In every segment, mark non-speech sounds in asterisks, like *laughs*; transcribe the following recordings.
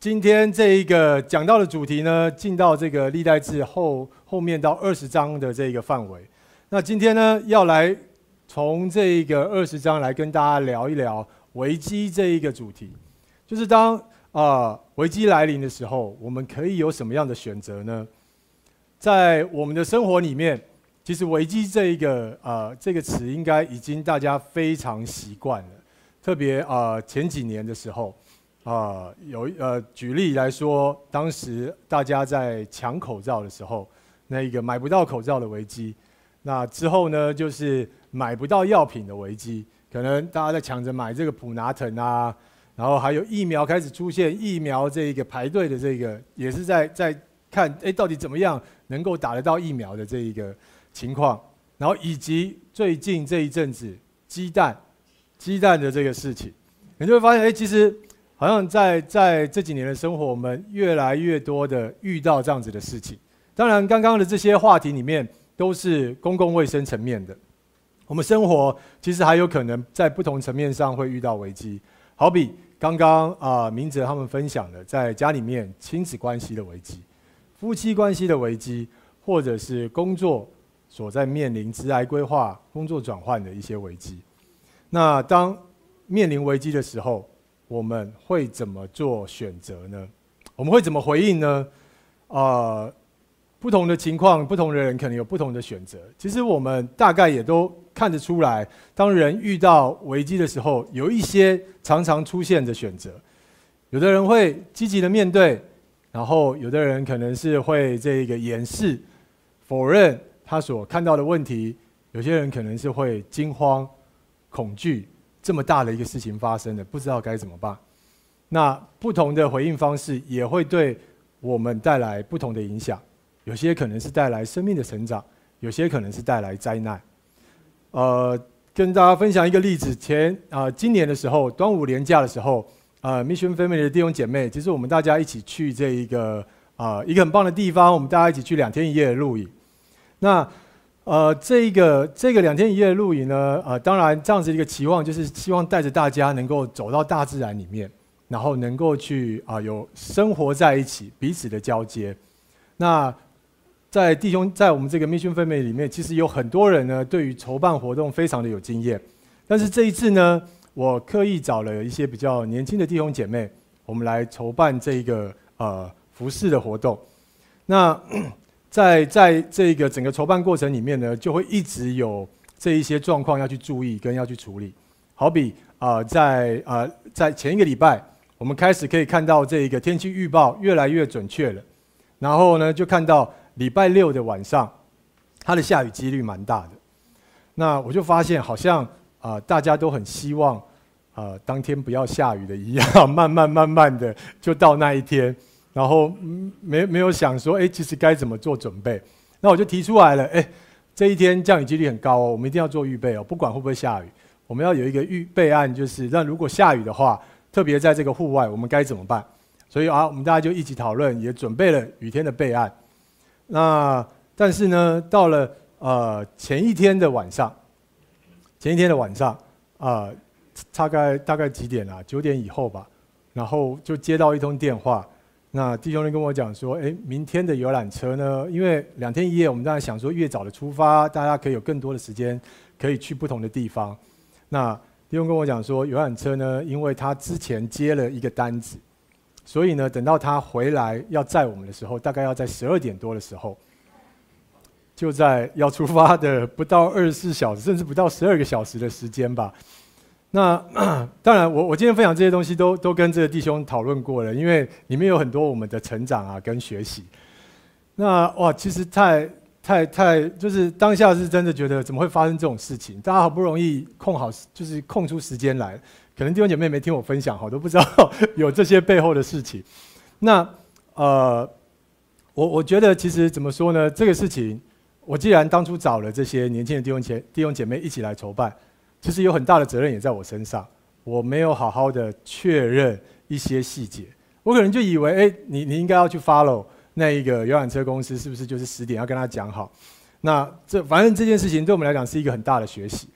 今天这一个讲到的主题呢，进到这个历代志后后面到二十章的这个范围。那今天呢，要来从这一个二十章来跟大家聊一聊危机这一个主题，就是当啊、危机来临的时候，我们可以有什么样的选择呢？在我们的生活里面，其实危机这一个呃这个词应该已经大家非常习惯了，特别啊、前几年的时候。啊、有呃，举例来说，当时大家在抢口罩的时候，那一个买不到口罩的危机，那之后呢，就是买不到药品的危机，可能大家在抢着买这个普拿疼啊，然后还有疫苗开始出现，疫苗这一个排队的这个也是在在看，哎，到底怎么样能够打得到疫苗的这一个情况，然后以及最近这一阵子鸡蛋，鸡蛋的这个事情，你就会发现，哎，其实。好像在在这几年的生活，我们越来越多的遇到这样子的事情。当然，刚刚的这些话题里面都是公共卫生层面的。我们生活其实还有可能在不同层面上会遇到危机，好比刚刚啊明哲他们分享的，在家里面亲子关系的危机、夫妻关系的危机，或者是工作所在面临职涯规划、工作转换的一些危机。那当面临危机的时候，我们会怎么做选择呢？我们会怎么回应呢？啊、呃，不同的情况，不同的人可能有不同的选择。其实我们大概也都看得出来，当人遇到危机的时候，有一些常常出现的选择。有的人会积极的面对，然后有的人可能是会这个掩饰、否认他所看到的问题。有些人可能是会惊慌、恐惧。这么大的一个事情发生了，不知道该怎么办。那不同的回应方式也会对我们带来不同的影响。有些可能是带来生命的成长，有些可能是带来灾难。呃，跟大家分享一个例子：前啊、今年的时候，端午连假的时候，呃，Mission Family 的弟兄姐妹，其实我们大家一起去这一个啊、一个很棒的地方，我们大家一起去两天一夜的露营。那呃，这个这个两天一夜的露营呢，呃，当然这样子一个期望就是希望带着大家能够走到大自然里面，然后能够去啊、有生活在一起，彼此的交接。那在弟兄在我们这个 Mission Family 里面，其实有很多人呢，对于筹办活动非常的有经验。但是这一次呢，我刻意找了一些比较年轻的弟兄姐妹，我们来筹办这个呃服事的活动。那。在在这个整个筹办过程里面呢，就会一直有这一些状况要去注意跟要去处理。好比啊、在啊、在前一个礼拜，我们开始可以看到这个天气预报越来越准确了。然后呢，就看到礼拜六的晚上，它的下雨几率蛮大的。那我就发现好像啊、大家都很希望啊、当天不要下雨的一样，慢慢慢慢的就到那一天。然后没没有想说，哎，其实该怎么做准备？那我就提出来了，哎，这一天降雨几率很高哦，我们一定要做预备哦，不管会不会下雨，我们要有一个预备案，就是那如果下雨的话，特别在这个户外，我们该怎么办？所以啊，我们大家就一起讨论，也准备了雨天的备案。那但是呢，到了呃前一天的晚上，前一天的晚上啊，呃，大概大概几点啊？九点以后吧，然后就接到一通电话。那弟兄们跟我讲说，诶，明天的游览车呢？因为两天一夜，我们当然想说越早的出发，大家可以有更多的时间可以去不同的地方。那弟兄跟我讲说，游览车呢，因为他之前接了一个单子，所以呢，等到他回来要载我们的时候，大概要在十二点多的时候，就在要出发的不到二十四小时，甚至不到十二个小时的时间吧。那 *clears throat* 当然我，我今天分享这些东西都都跟这个弟兄讨论过了，因为里面有很多我们的成长啊跟学习。那哇，其实太太太，就是当下是真的觉得怎么会发生这种事情？大家好不容易空好，就是空出时间来，可能弟兄姐妹没听我分享，好都不知道 *laughs* 有这些背后的事情。那呃，我我觉得其实怎么说呢？这个事情，我既然当初找了这些年轻的弟兄姐弟兄姐妹一起来筹办。其实有很大的责任也在我身上，我没有好好的确认一些细节，我可能就以为，哎，你你应该要去 follow 那一个游览车公司，是不是就是十点要跟他讲好？那这反正这件事情对我们来讲是一个很大的学习。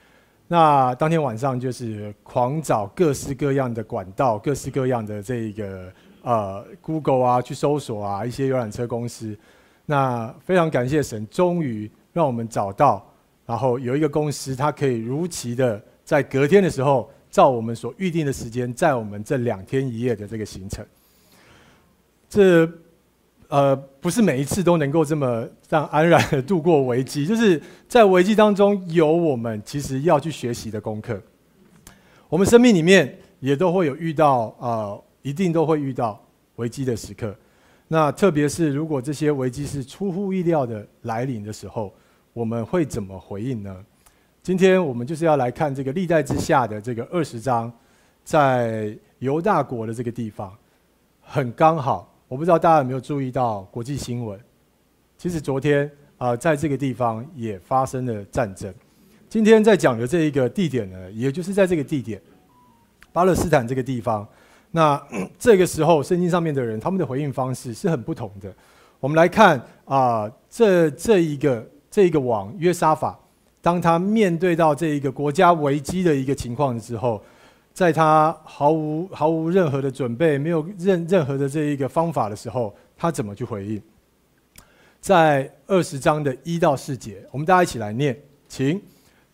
那当天晚上就是狂找各式各样的管道，各式各样的这个呃 Google 啊去搜索啊一些游览车公司。那非常感谢神，终于让我们找到，然后有一个公司，它可以如期的在隔天的时候，照我们所预定的时间，在我们这两天一夜的这个行程。这呃不是每一次都能够这么这样安然的度过危机，*laughs* 就是在危机当中有我们其实要去学习的功课。我们生命里面也都会有遇到呃，一定都会遇到危机的时刻。那特别是如果这些危机是出乎意料的来临的时候，我们会怎么回应呢？今天我们就是要来看这个历代之下的这个二十章，在犹大国的这个地方，很刚好。我不知道大家有没有注意到国际新闻？其实昨天啊、在这个地方也发生了战争。今天在讲的这一个地点呢，也就是在这个地点，巴勒斯坦这个地方。那 *clears throat* 这个时候，圣经上面的人，他们的回应方式是很不同的。我们来看啊、这这一个这个王约沙法，当他面对到这一个国家危机的一个情况之后，在他毫无毫无任何的准备，没有任任何的这一个方法的时候，他怎么去回应？在二十章的一到四节，我们大家一起来念，请。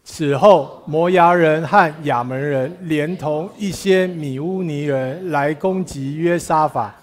此后，摩押人和亚扪人连同一些米乌尼人来攻击约沙法。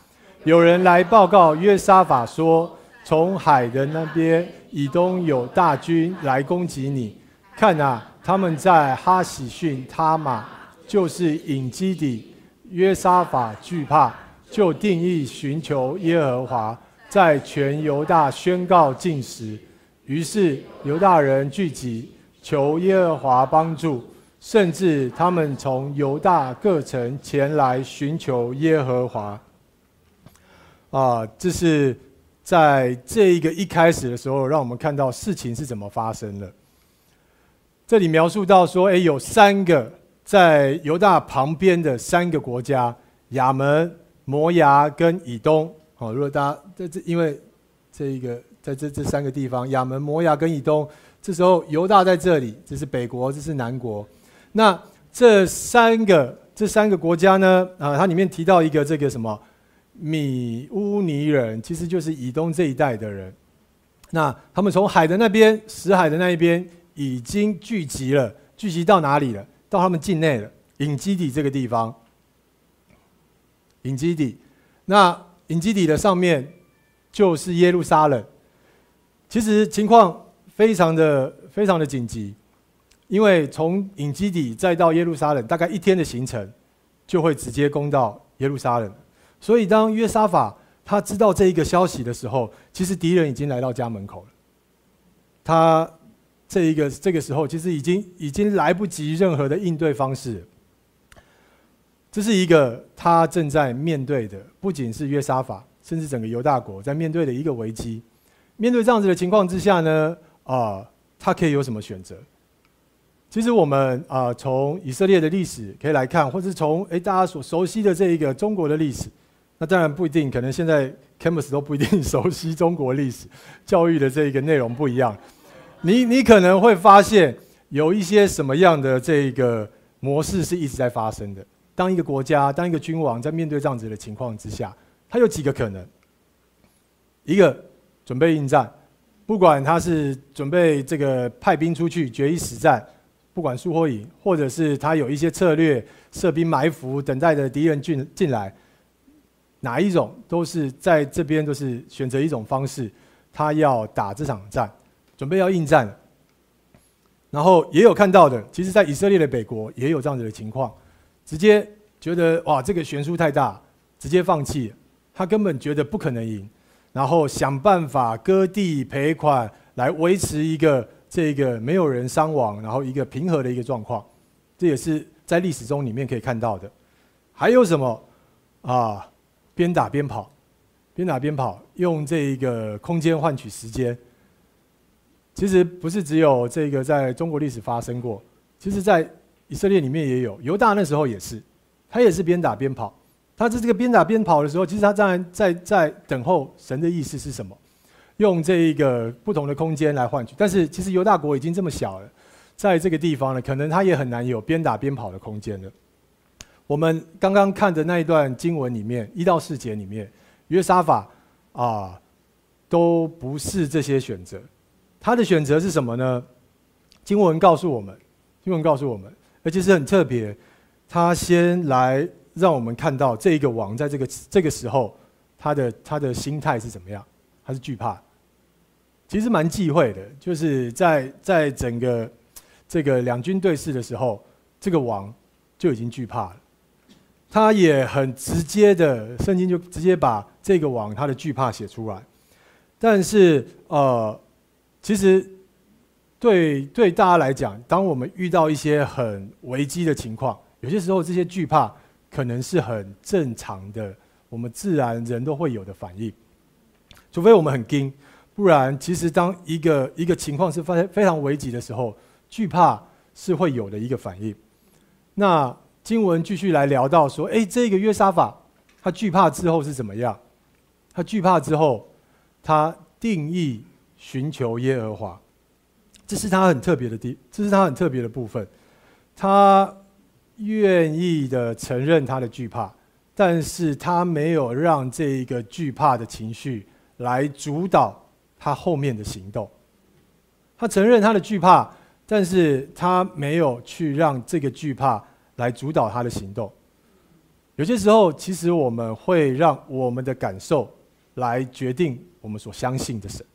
有人来报告约沙法说：“从海的那边，以东有大军来攻击你。看啊，他们在哈喜逊他玛，就是隐基底。”约沙法惧怕，就定义寻求耶和华，在全犹大宣告禁食。于是犹大人聚集。求耶和华帮助，甚至他们从犹大各城前来寻求耶和华。啊，这是在这一个一开始的时候，让我们看到事情是怎么发生的。这里描述到说，哎，有三个在犹大旁边的三个国家：亚门、摩押跟以东。好，如果大家在这，因为这一个在这这三个地方，亚门、摩押跟以东。这时候犹大在这里，这是北国，这是南国。那这三个这三个国家呢？啊，它里面提到一个这个什么米乌尼人，其实就是以东这一带的人。那他们从海的那边，死海的那一边已经聚集了，聚集到哪里了？到他们境内了，隐基底这个地方。隐基底，那隐基底的上面就是耶路撒冷。其实情况。非常的非常的紧急，因为从隐基底再到耶路撒冷，大概一天的行程，就会直接攻到耶路撒冷。所以当约沙法他知道这一个消息的时候，其实敌人已经来到家门口了。他这一个这个时候，其实已经已经来不及任何的应对方式。这是一个他正在面对的，不仅是约沙法，甚至整个犹大国在面对的一个危机。面对这样子的情况之下呢，啊，他可以有什么选择？其实我们啊，从以色列的历史可以来看，或是从诶大家所熟悉的这一个中国的历史，那当然不一定，可能现在 Campus 都不一定熟悉中国历史，*laughs* 教育的这一个内容不一样。你你可能会发现有一些什么样的这个模式是一直在发生的。当一个国家，当一个君王在面对这样子的情况之下，他有几个可能：一个准备应战。不管他是准备这个派兵出去决一死战，不管输或赢，或者是他有一些策略设兵埋伏，等待着敌人进进来，哪一种都是在这边都是选择一种方式，他要打这场战，准备要应战。然后也有看到的，其实在以色列的北国也有这样子的情况，直接觉得哇这个悬殊太大，直接放弃，他根本觉得不可能赢。然后想办法割地赔款来维持一个这个没有人伤亡，然后一个平和的一个状况，这也是在历史中里面可以看到的。还有什么啊？边打边跑，边打边跑，用这一个空间换取时间。其实不是只有这个在中国历史发生过，其实在以色列里面也有，犹大那时候也是，他也是边打边跑。他在这个边打边跑的时候，其实他当然在在等候神的意思是什么，用这一个不同的空间来换取。但是其实犹大国已经这么小了，在这个地方呢，可能他也很难有边打边跑的空间了。我们刚刚看的那一段经文里面，一到四节里面，约沙法啊，都不是这些选择。他的选择是什么呢？经文告诉我们，经文告诉我们，而且是很特别。他先来让我们看到这一个王在这个这个时候，他的他的心态是怎么样？他是惧怕，其实蛮忌讳的。就是在在整个这个两军对视的时候，这个王就已经惧怕了。他也很直接的，圣经就直接把这个王他的惧怕写出来。但是呃，其实对对大家来讲，当我们遇到一些很危机的情况，有些时候这些惧怕可能是很正常的，我们自然人都会有的反应。除非我们很惊，不然其实当一个一个情况是非非常危急的时候，惧怕是会有的一个反应。那。经文继续来聊到说，哎，这个约沙法，他惧怕之后是怎么样？他惧怕之后，他定义寻求耶和华，这是他很特别的地，这是他很特别的部分。他愿意的承认他的惧怕，但是他没有让这一个惧怕的情绪来主导他后面的行动。他承认他的惧怕，但是他没有去让这个惧怕。来主导他的行动。有些时候，其实我们会让我们的感受来决定我们所相信的神，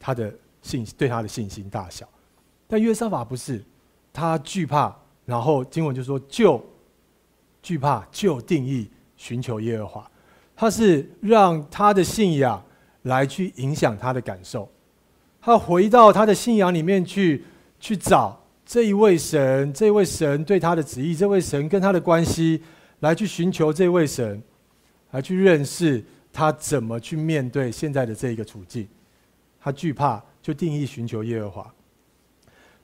他的信对他的信心大小。但约沙法不是，他惧怕，然后经文就说就惧怕，就定义寻求耶和华。他是让他的信仰来去影响他的感受，他回到他的信仰里面去去找。这一位神，这位神对他的旨意，这位神跟他的关系，来去寻求这位神，来去认识他怎么去面对现在的这一个处境。他惧怕，就定义寻求耶和华。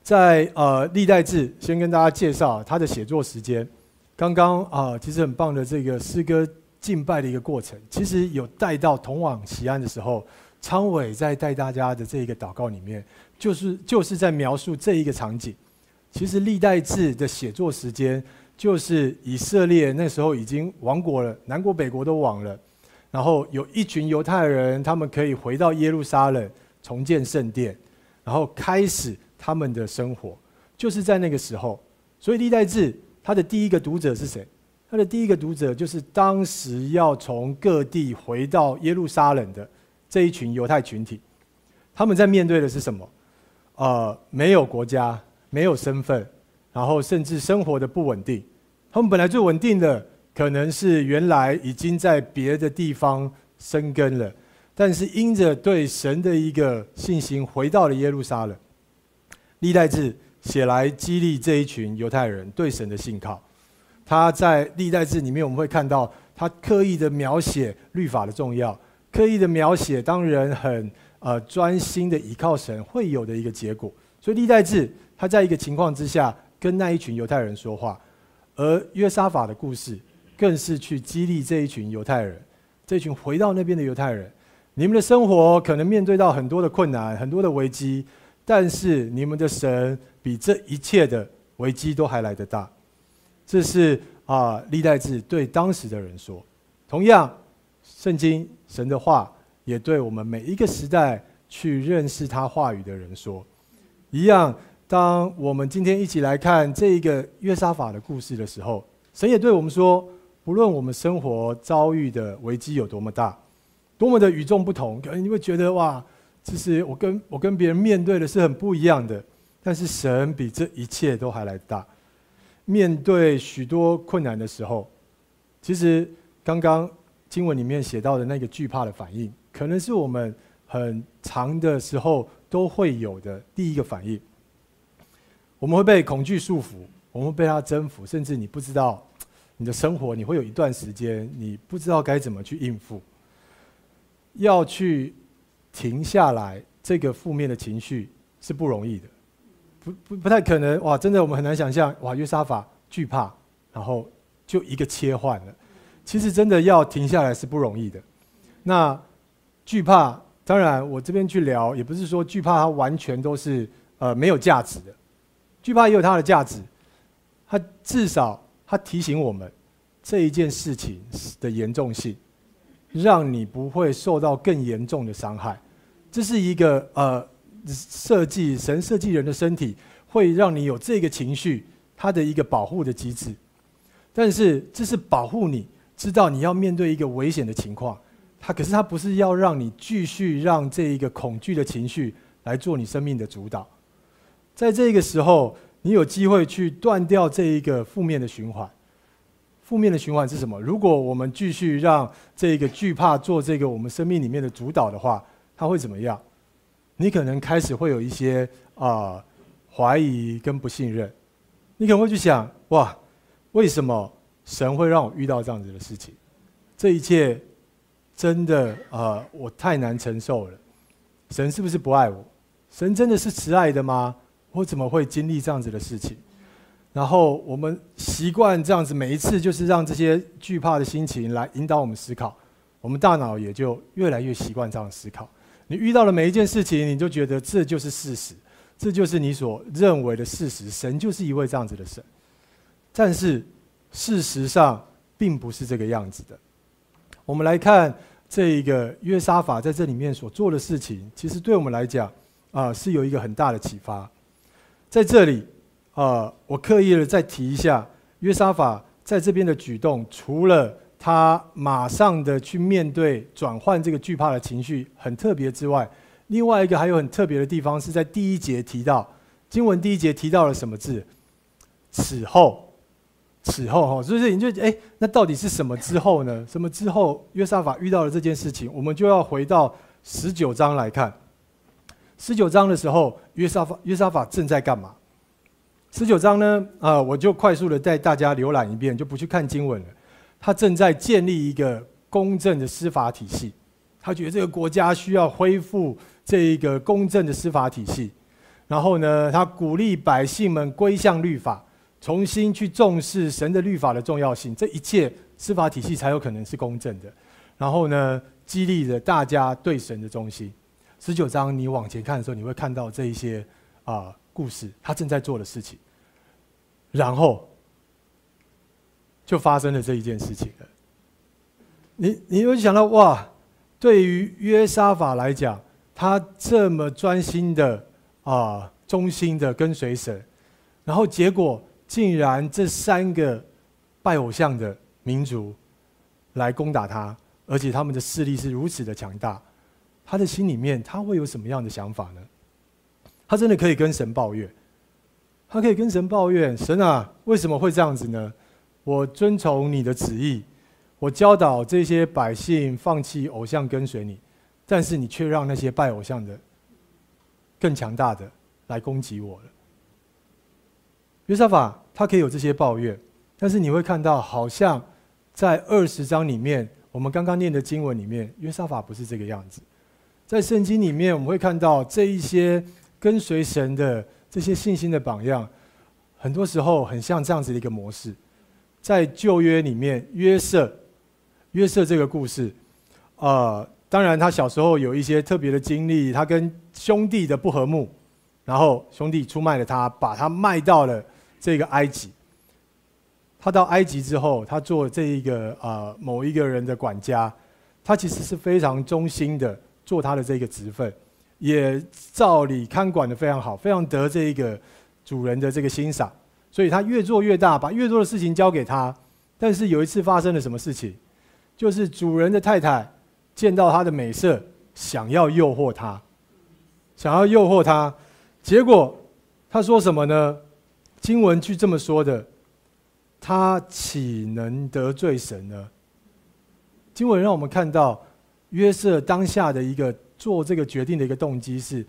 在呃历代志，先跟大家介绍他的写作时间。刚刚啊，其实很棒的这个诗歌敬拜的一个过程，其实有带到通往锡安的时候，昌伟在带大家的这一个祷告里面，就是就是在描述这一个场景。其实历代志的写作时间，就是以色列那时候已经亡国了，南国北国都亡了，然后有一群犹太人，他们可以回到耶路撒冷重建圣殿，然后开始他们的生活，就是在那个时候。所以历代志他的第一个读者是谁？他的第一个读者就是当时要从各地回到耶路撒冷的这一群犹太群体，他们在面对的是什么？呃，没有国家。没有身份，然后甚至生活的不稳定。他们本来最稳定的，可能是原来已经在别的地方生根了，但是因着对神的一个信心，回到了耶路撒冷。历代志写来激励这一群犹太人对神的信靠。他在历代志里面，我们会看到他刻意的描写律法的重要，刻意的描写当人很呃专心的倚靠神会有的一个结果。所以历代志。他在一个情况之下跟那一群犹太人说话，而约沙法的故事更是去激励这一群犹太人，这群回到那边的犹太人，你们的生活可能面对到很多的困难、很多的危机，但是你们的神比这一切的危机都还来得大。这是啊，历代志对当时的人说。同样，圣经神的话也对我们每一个时代去认识他话语的人说，一样。当我们今天一起来看这一个约沙法的故事的时候，神也对我们说：不论我们生活遭遇的危机有多么大，多么的与众不同，可能你会觉得哇，其实我跟我跟别人面对的是很不一样的。但是神比这一切都还来大。面对许多困难的时候，其实刚刚经文里面写到的那个惧怕的反应，可能是我们很长的时候都会有的第一个反应。我们会被恐惧束缚，我们会被它征服，甚至你不知道你的生活，你会有一段时间你不知道该怎么去应付。要去停下来，这个负面的情绪是不容易的，不不不太可能。哇，真的我们很难想象，哇，约沙法惧怕，然后就一个切换了。其实真的要停下来是不容易的。那惧怕，当然我这边去聊，也不是说惧怕它完全都是呃没有价值的。惧怕也有它的价值，它至少它提醒我们这一件事情的严重性，让你不会受到更严重的伤害。这是一个呃设计，神设计人的身体，会让你有这个情绪，它的一个保护的机制。但是这是保护你，知道你要面对一个危险的情况。它可是它不是要让你继续让这一个恐惧的情绪来做你生命的主导。在这个时候，你有机会去断掉这一个负面的循环。负面的循环是什么？如果我们继续让这个惧怕做这个我们生命里面的主导的话，它会怎么样？你可能开始会有一些啊、怀疑跟不信任。你可能会去想：哇，为什么神会让我遇到这样子的事情？这一切真的啊、我太难承受了。神是不是不爱我？神真的是慈爱的吗？我怎么会经历这样子的事情？然后我们习惯这样子，每一次就是让这些惧怕的心情来引导我们思考，我们大脑也就越来越习惯这样思考。你遇到了每一件事情，你就觉得这就是事实，这就是你所认为的事实。神就是一位这样子的神，但是事实上并不是这个样子的。我们来看这一个约沙法在这里面所做的事情，其实对我们来讲啊，是有一个很大的启发。在这里，呃，我刻意的再提一下约沙法在这边的举动，除了他马上的去面对转换这个惧怕的情绪很特别之外，另外一个还有很特别的地方是在第一节提到经文第一节提到了什么字？此后，此后哈，所以你就哎，那到底是什么之后呢？什么之后约沙法遇到了这件事情？我们就要回到十九章来看。十九章的时候，约沙法约沙法正在干嘛？十九章呢？啊、呃，我就快速的带大家浏览一遍，就不去看经文了。他正在建立一个公正的司法体系，他觉得这个国家需要恢复这一个公正的司法体系。然后呢，他鼓励百姓们归向律法，重新去重视神的律法的重要性。这一切司法体系才有可能是公正的。然后呢，激励着大家对神的忠心。十九章，你往前看的时候，你会看到这一些啊、故事，他正在做的事情，然后就发生了这一件事情了。你你会想到哇，对于约沙法来讲，他这么专心的啊、忠心的跟随神，然后结果竟然这三个拜偶像的民族来攻打他，而且他们的势力是如此的强大。他的心里面，他会有什么样的想法呢？他真的可以跟神抱怨，他可以跟神抱怨：神啊，为什么会这样子呢？我遵从你的旨意，我教导这些百姓放弃偶像跟随你，但是你却让那些拜偶像的更强大的来攻击我了。约沙法他可以有这些抱怨，但是你会看到，好像在二十章里面，我们刚刚念的经文里面，约沙法不是这个样子。在圣经里面，我们会看到这一些跟随神的这些信心的榜样，很多时候很像这样子的一个模式。在旧约里面，约瑟，约瑟这个故事，呃，当然他小时候有一些特别的经历，他跟兄弟的不和睦，然后兄弟出卖了他，把他卖到了这个埃及。他到埃及之后，他做这一个呃某一个人的管家，他其实是非常忠心的。做他的这个职分，也照理看管得非常好，非常得这一个主人的这个欣赏，所以他越做越大，把越多的事情交给他。但是有一次发生了什么事情？就是主人的太太见到他的美色，想要诱惑他，想要诱惑他，结果他说什么呢？经文就这么说的，他岂能得罪神呢？经文让我们看到。约瑟当下的一个做这个决定的一个动机是，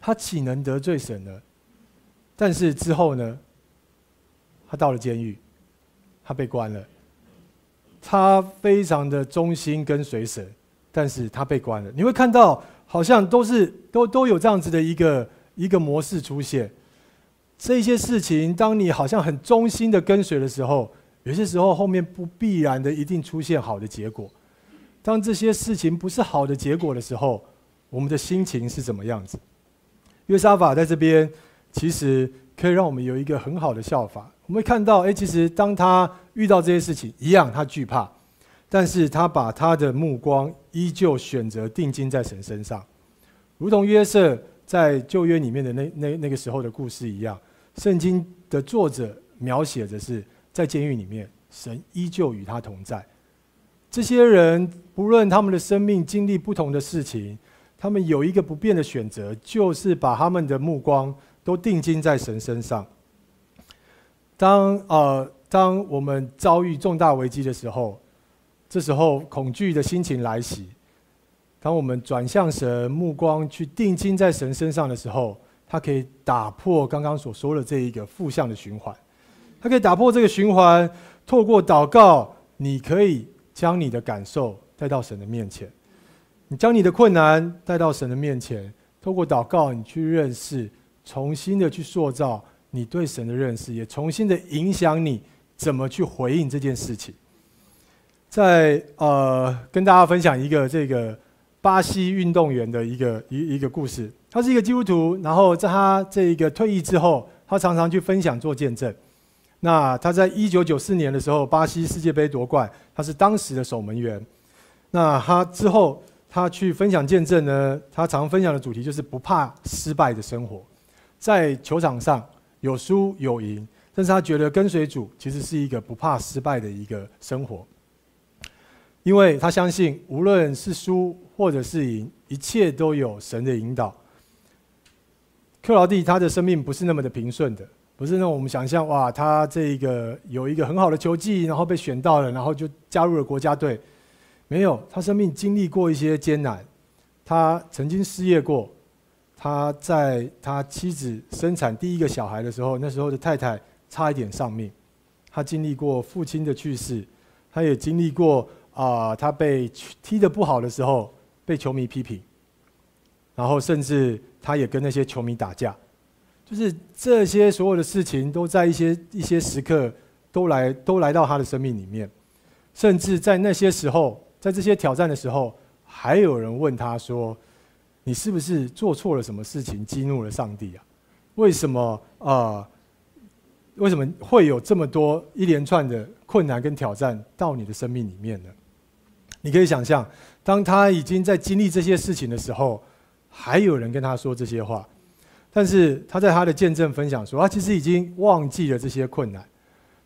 他岂能得罪神呢？但是之后呢，他到了监狱，他被关了。他非常的忠心跟随神，但是他被关了。你会看到，好像都是都都有这样子的一个一个模式出现。这些事情，当你好像很忠心的跟随的时候，有些时候后面不必然的一定出现好的结果。当这些事情不是好的结果的时候，我们的心情是怎么样子？约沙法在这边其实可以让我们有一个很好的效法，我们会看到，哎，其实当他遇到这些事情，一样他惧怕，但是他把他的目光依旧选择定睛在神身上，如同约瑟在旧约里面的那那那个时候的故事一样。圣经的作者描写的是在监狱里面，神依旧与他同在。这些人不论他们的生命经历不同的事情，他们有一个不变的选择，就是把他们的目光都定睛在神身上。当呃，当我们遭遇重大危机的时候，这时候恐惧的心情来袭。当我们转向神，目光去定睛在神身上的时候，它可以打破刚刚所说的这一个负向的循环。它可以打破这个循环，透过祷告，你可以将你的感受带到神的面前，你将你的困难带到神的面前，透过祷告，你去认识，重新的去塑造。你对神的认识也重新的影响你怎么去回应这件事情。在呃，跟大家分享一个这个巴西运动员的一个一一个故事。他是一个基督徒，然后在他这一个退役之后，他常常去分享做见证。那他在一九九四年的时候，巴西世界杯夺冠，他是当时的守门员。那他之后他去分享见证呢，他常分享的主题就是不怕失败的生活，在球场上。有输有赢，但是他觉得跟随主其实是一个不怕失败的一个生活，因为他相信无论是输或者是赢，一切都有神的引导。克劳蒂他的生命不是那么的平顺的，不是那我们想象哇，他这个有一个很好的球技，然后被选到了，然后就加入了国家队。没有，他生命经历过一些艰难，他曾经失业过。他在他妻子生产第一个小孩的时候，那时候的太太差一点丧命。他经历过父亲的去世，他也经历过啊、他被踢得不好的时候被球迷批评，然后甚至他也跟那些球迷打架。就是这些所有的事情都在一些一些时刻都来都来到他的生命里面，甚至在那些时候，在这些挑战的时候，还有人问他说。你是不是做错了什么事情，激怒了上帝啊？为什么啊、为什么会有这么多一连串的困难跟挑战到你的生命里面呢？你可以想象，当他已经在经历这些事情的时候，还有人跟他说这些话，但是他在他的见证分享说，他其实已经忘记了这些困难。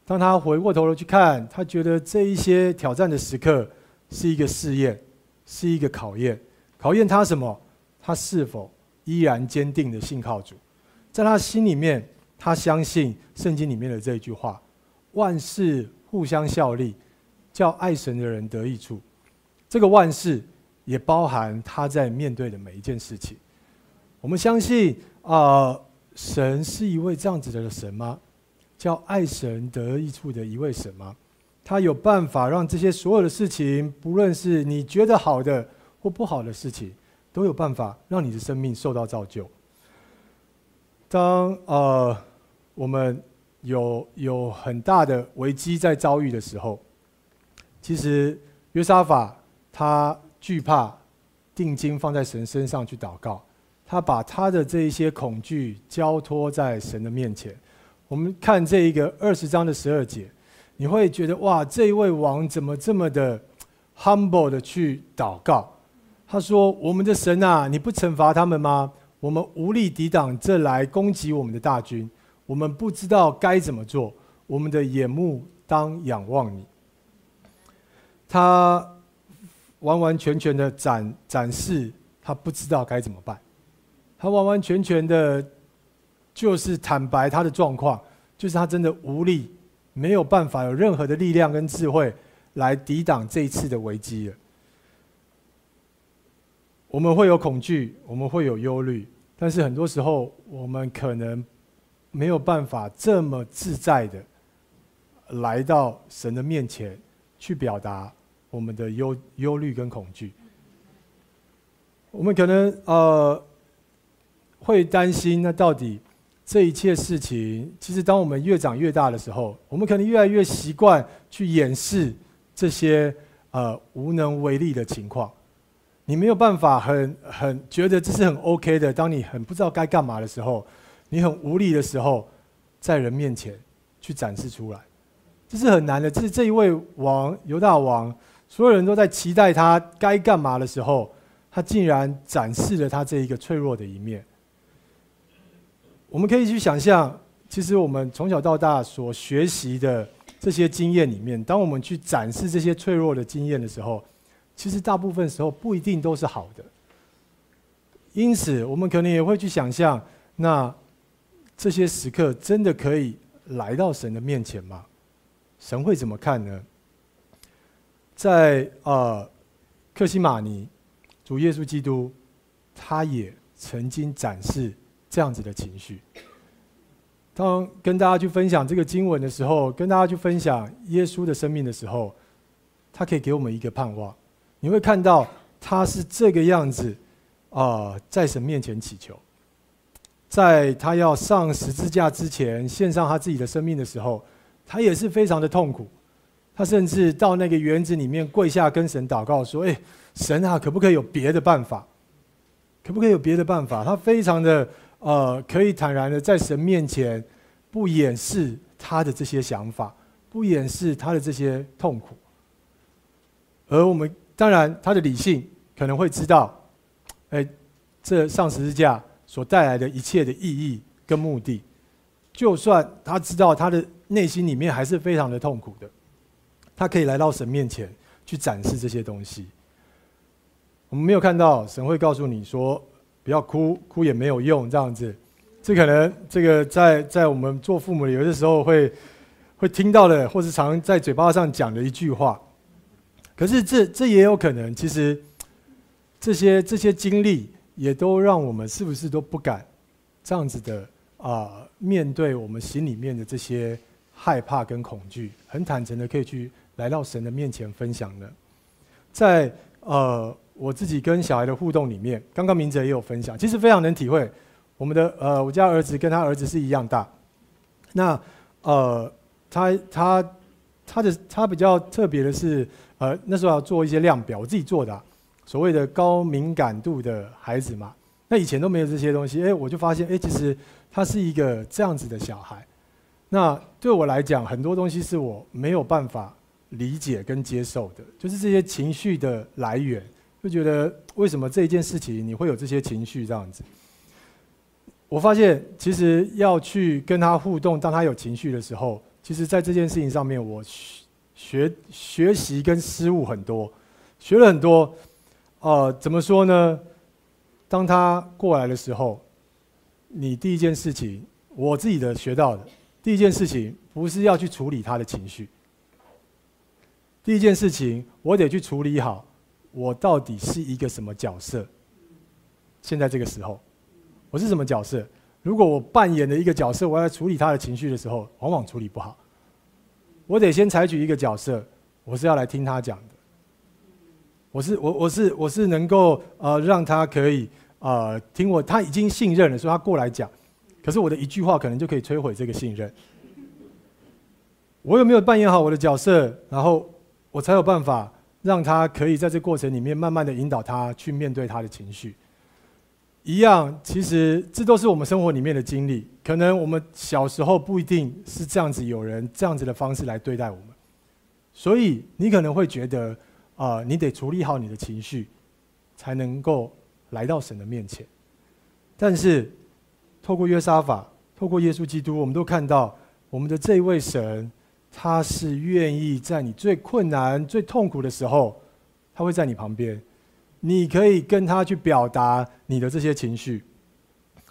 当他回过头来去看，他觉得这一些挑战的时刻是一个试验，是一个考验，考验他什么？他是否依然坚定的信靠主？在他心里面，他相信圣经里面的这一句话：“万事互相效力，叫爱神的人得益处。”这个万事也包含他在面对的每一件事情。我们相信啊、神是一位这样子的神吗？叫爱神得益处的一位神吗？他有办法让这些所有的事情，不论是你觉得好的或不好的事情，都有办法让你的生命受到造就。当呃我们有有很大的危机在遭遇的时候，其实约沙法他惧怕，定睛放在神身上去祷告，他把他的这一些恐惧交托在神的面前。我们看这一个二十章的十二节，你会觉得哇，这一位王怎么这么的 humble 的去祷告？他说：“我们的神啊，你不惩罚他们吗？我们无力抵挡这来攻击我们的大军，我们不知道该怎么做。我们的眼目当仰望你。”他完完全全的展展示，他不知道该怎么办。他完完全全的，就是坦白他的状况，就是他真的无力，没有办法有任何的力量跟智慧来抵挡这一次的危机了。我们会有恐惧，我们会有忧虑，但是很多时候我们可能没有办法这么自在的来到神的面前去表达我们的忧忧虑跟恐惧。我们可能呃会担心，那到底这一切事情，其实当我们越长越大的时候，我们可能越来越习惯去掩饰这些呃无能为力的情况。你没有办法很很觉得这是很 OK 的。当你很不知道该干嘛的时候，你很无力的时候，在人面前，去展示出来，这是很难的。这是这一位王犹大王，所有人都在期待他该干嘛的时候，他竟然展示了他这一个脆弱的一面。我们可以去想象，其实我们从小到大所学习的这些经验里面，当我们去展示这些脆弱的经验的时候，其实大部分时候不一定都是好的。因此，我们可能也会去想象，那这些时刻真的可以来到神的面前吗？神会怎么看呢？在呃，克西马尼，主耶稣基督，他也曾经展示这样子的情绪。当跟大家去分享这个经文的时候，跟大家去分享耶稣的生命的时候，他可以给我们一个盼望。你会看到他是这个样子啊，在神面前祈求，在他要上十字架之前献上他自己的生命的时候，他也是非常的痛苦。他甚至到那个园子里面跪下跟神祷告说：“哎，神啊，可不可以有别的办法？可不可以有别的办法？”他非常的。呃，可以坦然的在神面前，不掩饰他的这些想法，不掩饰他的这些痛苦。而我们当然，他的理性可能会知道，哎，这上十字架所带来的一切的意义跟目的，就算他知道他的内心里面还是非常的痛苦的，他可以来到神面前去展示这些东西。我们没有看到神会告诉你说。不要哭，哭也没有用，这样子，这可能这个在在我们做父母的有的时候会会听到的，或是常在嘴巴上讲的一句话。可是这这也有可能，其实这些这些经历也都让我们是不是都不敢这样子的啊、面对我们心里面的这些害怕跟恐惧，很坦诚的可以去来到神的面前分享呢？在呃。我自己跟小孩的互动里面，刚刚明哲也有分享，其实非常能体会。我们的呃，我家儿子跟他儿子是一样大。那呃，他他他的他比较特别的是，呃，那时候要做一些量表，我自己做的，所谓的高敏感度的孩子嘛。那以前都没有这些东西，哎，我就发现，哎，其实他是一个这样子的小孩。那对我来讲，很多东西是我没有办法理解跟接受的，就是这些情绪的来源。就觉得为什么这一件事情你会有这些情绪这样子？我发现其实要去跟他互动，当他有情绪的时候，其实在这件事情上面，我学学习跟失误很多，学了很多。呃，怎么说呢？当他过来的时候，你第一件事情，我自己的学到的，第一件事情不是要去处理他的情绪，第一件事情我得去处理好。我到底是一个什么角色？现在这个时候，我是什么角色？如果我扮演的一个角色，我要处理他的情绪的时候，往往处理不好。我得先采取一个角色，我是要来听他讲的。我是我我是我是能够呃让他可以呃听我，他已经信任了，所以他过来讲。可是我的一句话可能就可以摧毁这个信任。我有没有扮演好我的角色？然后我才有办法。让他可以在这过程里面慢慢的引导他去面对他的情绪，一样，其实这都是我们生活里面的经历。可能我们小时候不一定是这样子，有人这样子的方式来对待我们，所以你可能会觉得啊、你得处理好你的情绪，才能够来到神的面前。但是透过约沙法，透过耶稣基督，我们都看到我们的这一位神。他是愿意在你最困难、最痛苦的时候，他会在你旁边，你可以跟他去表达你的这些情绪，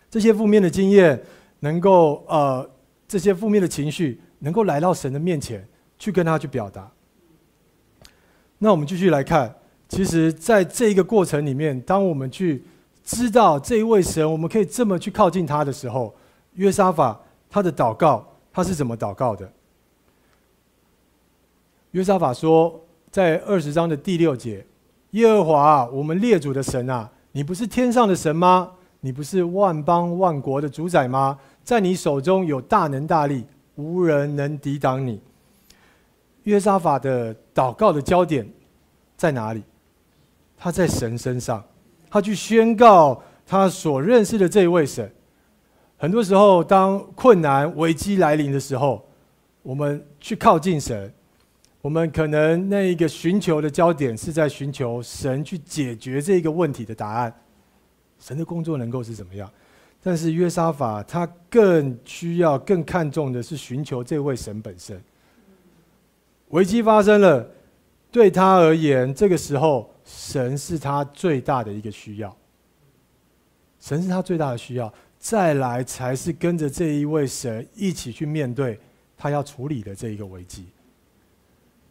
这些负面的经验，能够呃，这些负面的情绪能够来到神的面前去跟他去表达。那我们继续来看，其实在这一个过程里面，当我们去知道这一位神，我们可以这么去靠近他的时候，约沙法他的祷告，他是怎么祷告的？约沙法说，在二十章的第六节：“耶和华，我们列祖的神啊，你不是天上的神吗？你不是万邦万国的主宰吗？在你手中有大能大力，无人能抵挡你。”约沙法的祷告的焦点在哪里？他在神身上，他去宣告他所认识的这位神。很多时候，当困难危机来临的时候，我们去靠近神，我们可能那一个寻求的焦点是在寻求神去解决这个问题的答案，神的工作能够是怎么样？但是约沙法他更需要、更看重的是寻求这位神本身。危机发生了，对他而言，这个时候神是他最大的一个需要。神是他最大的需要，再来才是跟着这一位神一起去面对他要处理的这一个危机。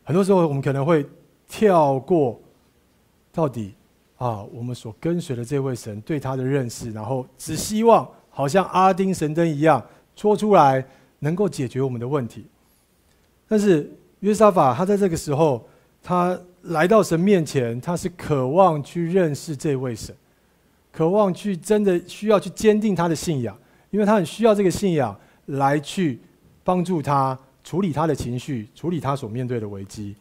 很多时候，我们可能会跳过到底啊，我们所跟随的这位神对他的认识，然后只希望好像阿丁神灯一样戳出来，能够解决我们的问题。但是约沙法他在这个时候，他来到神面前，他是渴望去认识这位神。渴望去真的需要去坚定他的信仰，因为他很需要这个信仰来去帮助他处理他的情绪，处理他所面对的危机。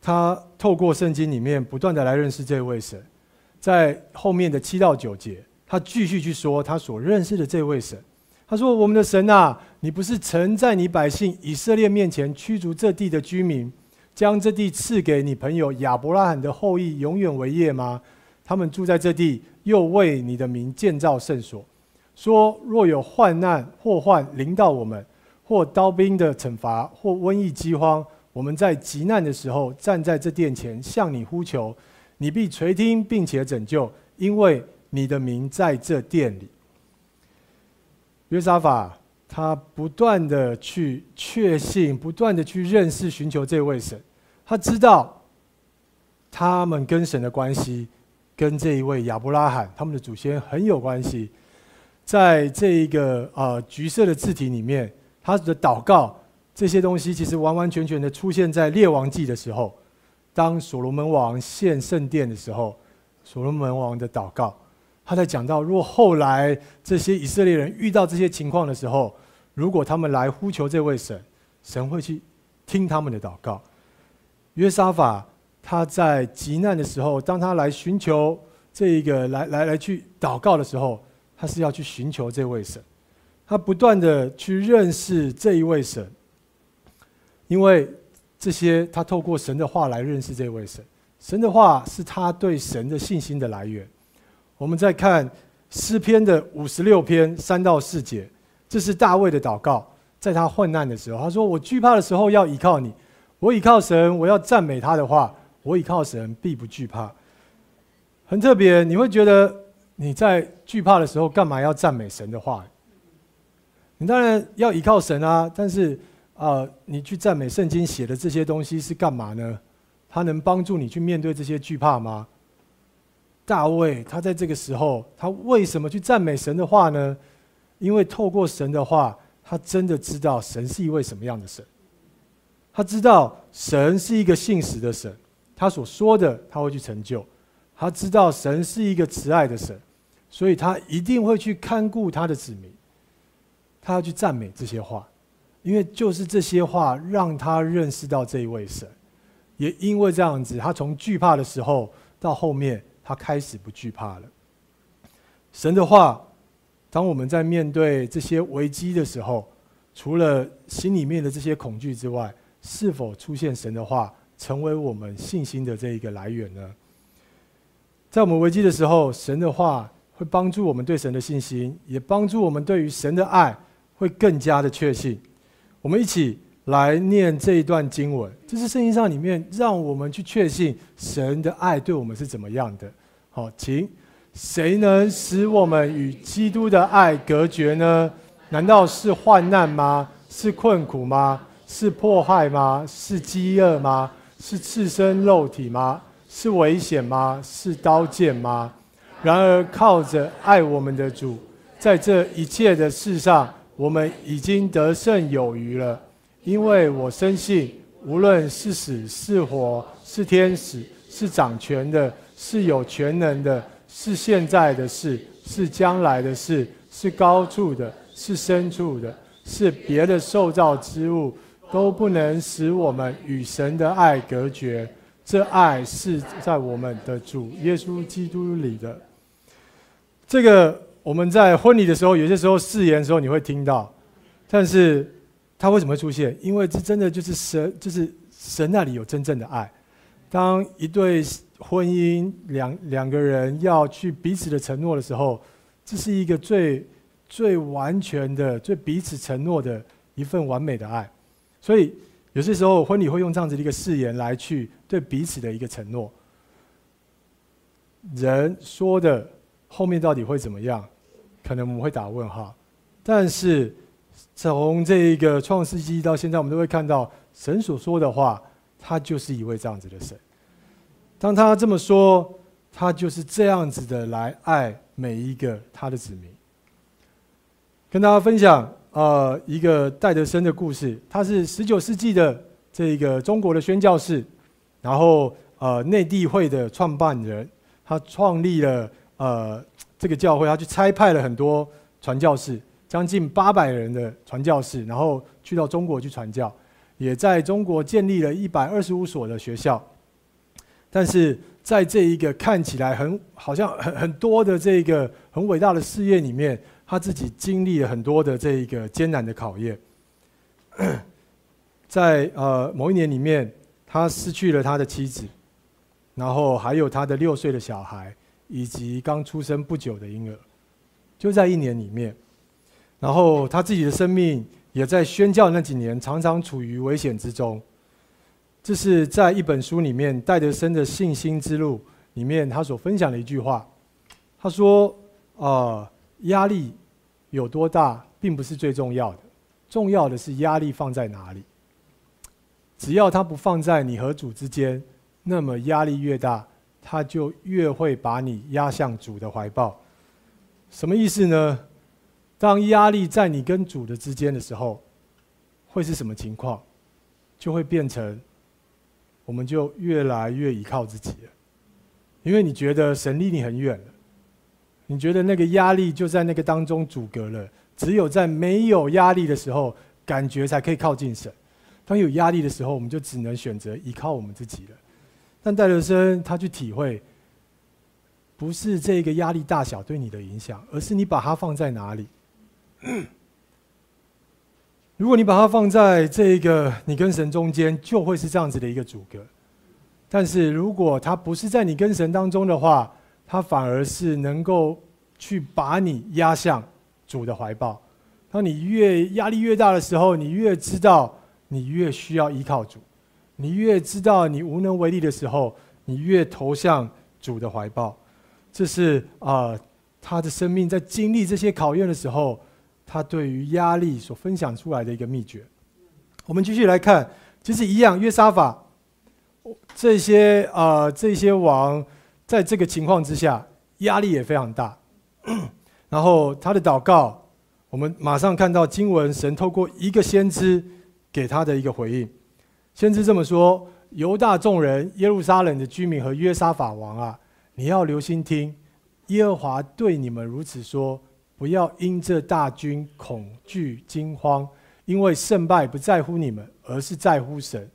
他透过圣经里面不断的来认识这位神，在后面的七到九节，他继续去说他所认识的这位神。他说：“我们的神啊，你不是曾在你百姓以色列面前驱逐这地的居民，将这地赐给你朋友亚伯拉罕的后裔永远为业吗？他们住在这地。”又为你的名建造圣所，说若有患难祸患临到我们，或刀兵的惩罚，或瘟疫饥荒，我们在急难的时候站在这殿前向你呼求，你必垂听并且拯救，因为你的名在这殿里。约沙法他不断的去确信，不断的去认识、寻求这位神，他知道他们跟神的关系。跟这一位亚伯拉罕他们的祖先很有关系，在这一个呃橘色的字体里面，他的祷告这些东西其实完完全全的出现在列王记的时候，当所罗门王献圣殿的时候，所罗门王的祷告，他在讲到，如果后来这些以色列人遇到这些情况的时候，如果他们来呼求这位神，神会去听他们的祷告。约沙法。他在极难的时候，当他来寻求这一个来来来去祷告的时候，他是要去寻求这位神，他不断的去认识这一位神，因为这些他透过神的话来认识这位神，神的话是他对神的信心的来源。我们再看诗篇的五十六篇三到四节，这是大卫的祷告，在他患难的时候，他说：“我惧怕的时候要倚靠你，我倚靠神，我要赞美他的话。”我倚靠神，必不惧怕。很特别，你会觉得你在惧怕的时候，干嘛要赞美神的话？你当然要依靠神啊，但是啊、你去赞美圣经写的这些东西是干嘛呢？它能帮助你去面对这些惧怕吗？大卫他在这个时候，他为什么去赞美神的话呢？因为透过神的话，他真的知道神是一位什么样的神。他知道神是一个信实的神。他所说的，他会去成就。他知道神是一个慈爱的神，所以他一定会去看顾他的子民。他要去赞美这些话，因为就是这些话让他认识到这一位神。也因为这样子，他从惧怕的时候到后面，他开始不惧怕了。神的话，当我们在面对这些危机的时候，除了心里面的这些恐惧之外，是否出现神的话？成为我们信心的这一个来源呢？在我们危机的时候，神的话会帮助我们对神的信心，也帮助我们对于神的爱会更加的确信。我们一起来念这一段经文，这是圣经上里面让我们去确信神的爱对我们是怎么样的。好，请，谁能使我们与基督的爱隔绝呢？难道是患难吗？是困苦吗？是迫害吗？是饥饿吗？是赤身肉体吗？是危险吗？是刀剑吗？然而靠着爱我们的主，在这一切的事上，我们已经得胜有余了。因为我深信，无论是死是活，是天使，是掌权的，是有权能的，是现在的事，是将来的事，是高处的，是深处的，是别的受造之物。都不能使我们与神的爱隔绝，这爱是在我们的主耶稣基督里的。这个我们在婚礼的时候，有些时候誓言的时候你会听到，但是它为什么会出现？因为这真的就是神，就是神那里有真正的爱。当一对婚姻两两个人要去彼此的承诺的时候，这是一个最最完全的、最彼此承诺的一份完美的爱。所以有些时候婚礼会用这样子的一个誓言来去对彼此的一个承诺。人说的后面到底会怎么样？可能我们会打问号。但是从这一个创世纪到现在，我们都会看到神所说的话。他就是一位这样子的神。当他这么说，他就是这样子的来爱每一个他的子民。跟大家分享，呃，一个戴德生的故事。他是十九世纪的这个中国的宣教士，然后呃，内地会的创办人。他创立了呃这个教会，他去差派了很多传教士，将近八百人的传教士，然后去到中国去传教。也在中国建立了一百二十五所的学校，但是在这一个看起来很好像很很多的这个很伟大的事业里面，他自己经历了很多的这一个艰难的考验。*clears throat* 在呃某一年里面，他失去了他的妻子，然后还有他的六岁的小孩，以及刚出生不久的婴儿，就在一年里面，然后他自己的生命。也在宣教那几年，常常处于危险之中。这是在一本书里面，戴德生的信心之路里面，他所分享的一句话。他说：“呃，压力有多大，并不是最重要的，重要的是压力放在哪里。只要它不放在你和主之间，那么压力越大，他就越会把你压向主的怀抱。什么意思呢？”当压力在你跟主的之间的时候，会是什么情况？就会变成，我们就越来越依靠自己了，因为你觉得神离你很远了，你觉得那个压力就在那个当中阻隔了。只有在没有压力的时候，感觉才可以靠近神；当有压力的时候，我们就只能选择依靠我们自己了。但戴德生他去体会，不是这个压力大小对你的影响，而是你把它放在哪里。*clears throat* 如果你把它放在这个你跟神中间，就会是这样子的一个阻隔。但是如果它不是在你跟神当中的话，它反而是能够去把你压向主的怀抱。当你越压力越大的时候，你越知道你越需要依靠主；你越知道你无能为力的时候，你越投向主的怀抱。这是啊、呃，他的生命在经历这些考验的时候。他对于压力所分享出来的一个秘诀，我们继续来看，其实一样，约沙法这些啊、呃、这些王，在这个情况之下，压力也非常大。*clears throat* 然后他的祷告，我们马上看到经文，神透过一个先知给他的一个回应。先知这么说：犹大众人、耶路撒冷的居民和约沙法王啊，你要留心听，耶和华对你们如此说。不要因这大军恐惧惊慌，因为胜败不在乎你们，而是在乎神。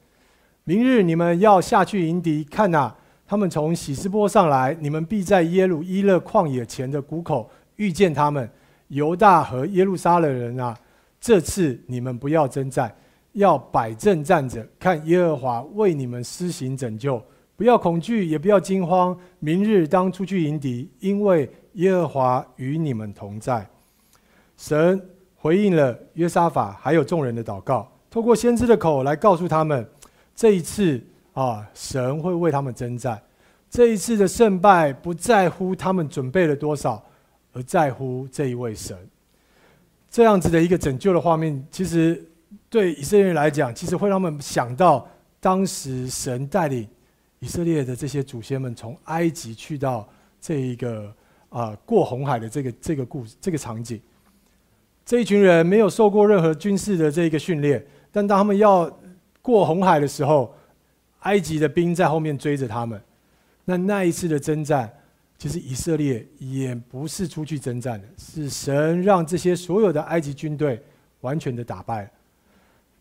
明日你们要下去迎敌，看哪、啊，他们从喜斯波上来，你们必在耶路伊勒旷野前的谷口遇见他们。犹大和耶路撒冷人啊，这次你们不要征战，要摆正站着，看耶和华为你们施行拯救。不要恐惧，也不要惊慌。明日当出去迎敌，因为。耶和华与你们同在。神回应了约沙法还有众人的祷告，透过先知的口来告诉他们，这一次啊，神会为他们征战。这一次的胜败不在乎他们准备了多少，而在乎这一位神。这样子的一个拯救的画面，其实对以色列人来讲，其实会让他们想到当时神带领以色列的这些祖先们从埃及去到这一个。啊，过红海的这个这个故事，这个场景，这一群人没有受过任何军事的这个训练，但当他们要过红海的时候，埃及的兵在后面追着他们。那那一次的征战，其实以色列也不是出去征战的，是神让这些所有的埃及军队完全的打败。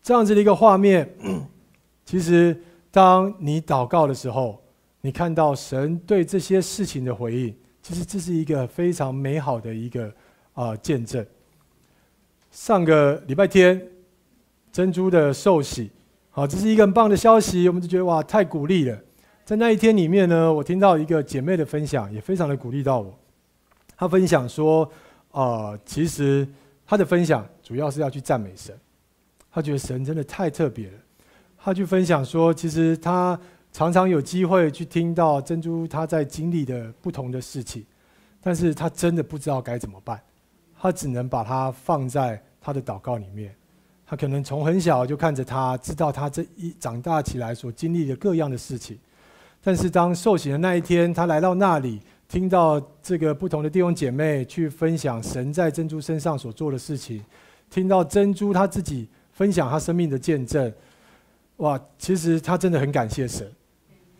这样子的一个画面，*clears throat* 其实当你祷告的时候，你看到神对这些事情的回应。其实这是一个非常美好的一个啊见证。上个礼拜天，珍珠的寿喜，好，这是一个很棒的消息，我们就觉得哇，太鼓励了。在那一天里面呢，我听到一个姐妹的分享，也非常的鼓励到我。她分享说，呃，其实她的分享主要是要去赞美神，他觉得神真的太特别了。他去分享说，其实他常常有机会去听到珍珠他在经历的不同的事情，但是他真的不知道该怎么办，他只能把它放在他的祷告里面。他可能从很小就看着他，知道他这一长大起来所经历的各样的事情。但是当受洗的那一天，他来到那里，听到这个不同的弟兄姐妹去分享神在珍珠身上所做的事情，听到珍珠他自己分享他生命的见证，哇！其实他真的很感谢神，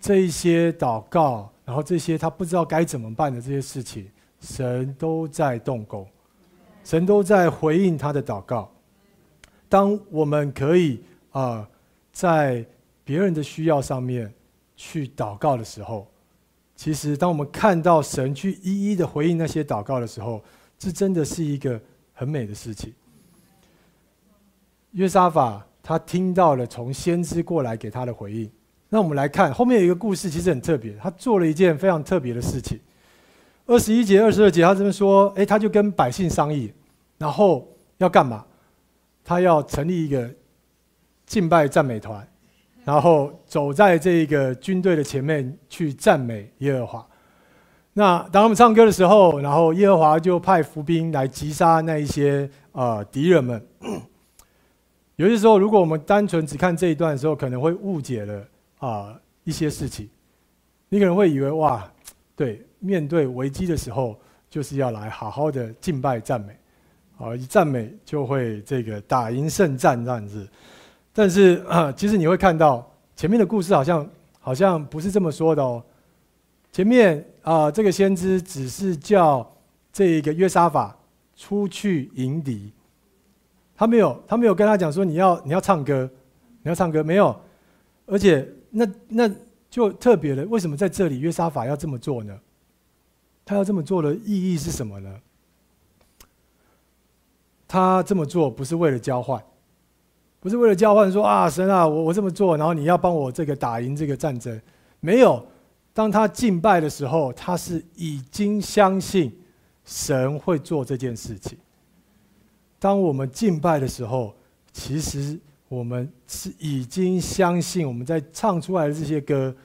这一些祷告，然后这些他不知道该怎么办的这些事情，神都在动工，神都在回应他的祷告。当我们可以啊、在别人的需要上面。去祷告的时候，其实当我们看到神去一一的回应那些祷告的时候，这真的是一个很美的事情。约沙法他听到了从先知过来给他的回应，那我们来看后面有一个故事，其实很特别。他做了一件非常特别的事情。二十一节、二十二节，他这么说：诶，他就跟百姓商议，然后要干嘛？他要成立一个敬拜赞美团。然后走在这个军队的前面去赞美耶和华。那当他们唱歌的时候，然后耶和华就派伏兵来击杀那一些、呃、敌人们。有些时候，如果我们单纯只看这一段的时候，可能会误解了啊、一些事情。你可能会以为哇，对，面对危机的时候，就是要来好好的敬拜赞美，啊，一赞美就会这个打赢胜战这样子。但是啊，其实你会看到前面的故事好像好像不是这么说的哦。前面啊，这个先知只是叫这个约沙法出去迎敌，他没有他没有跟他讲说，你要你要唱歌，你要唱歌没有，而且那那就特别的，为什么在这里约沙法要这么做呢？他要这么做的意义是什么呢？他这么做不是为了交换。不是为了交换说啊，神啊，我我这么做，然后你要帮我这个打赢这个战争，没有。当他敬拜的时候，他是已经相信神会做这件事情。当我们敬拜的时候，其实我们是已经相信我们在唱出来的这些歌，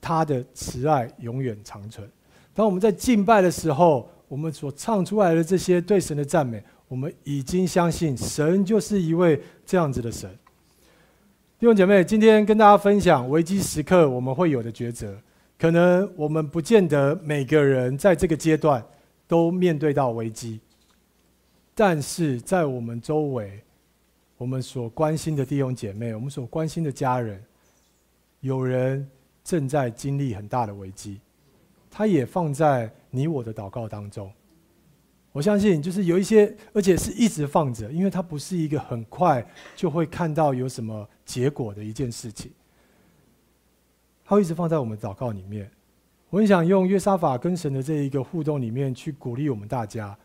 他的慈爱永远长存。当我们在敬拜的时候，我们所唱出来的这些对神的赞美。我们已经相信神就是一位这样子的神。弟兄姐妹，今天跟大家分享危机时刻我们会有的抉择。可能我们不见得每个人在这个阶段都面对到危机，但是在我们周围，我们所关心的弟兄姐妹，我们所关心的家人，有人正在经历很大的危机，他也放在你我的祷告当中。我相信，就是有一些，而且是一直放着，因为它不是一个很快就会看到有什么结果的一件事情。它会一直放在我们祷告里面。我很想用约沙法跟神的这一个互动里面去鼓励我们大家，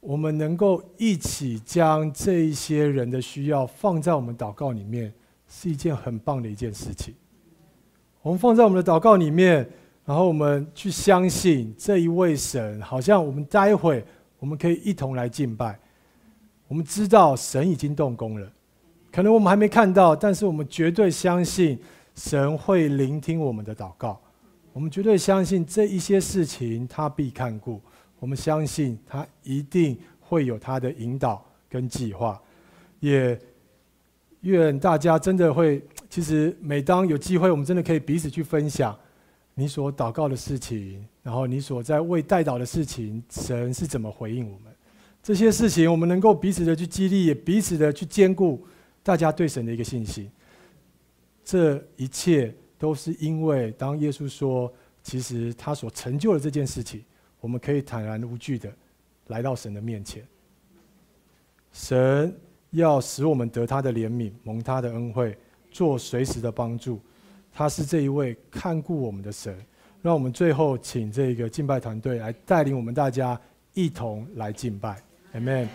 我们能够一起将这一些人的需要放在我们祷告里面，是一件很棒的一件事情。我们放在我们的祷告里面。然后我们去相信这一位神，好像我们待会我们可以一同来敬拜。我们知道神已经动工了，可能我们还没看到，但是我们绝对相信神会聆听我们的祷告。我们绝对相信这一些事情他必看顾。我们相信他一定会有他的引导跟计划。也愿大家真的会，其实每当有机会，我们真的可以彼此去分享。你所祷告的事情，然后你所在为代祷的事情，神是怎么回应我们？这些事情，我们能够彼此的去激励，也彼此的去坚固大家对神的一个信心。这一切都是因为，当耶稣说，其实他所成就的这件事情，我们可以坦然无惧的来到神的面前。神要使我们得他的怜悯，蒙他的恩惠，做随时的帮助。他是这一位看顾我们的神，让我们最后请这个敬拜团队来带领我们大家一同来敬拜，Amen。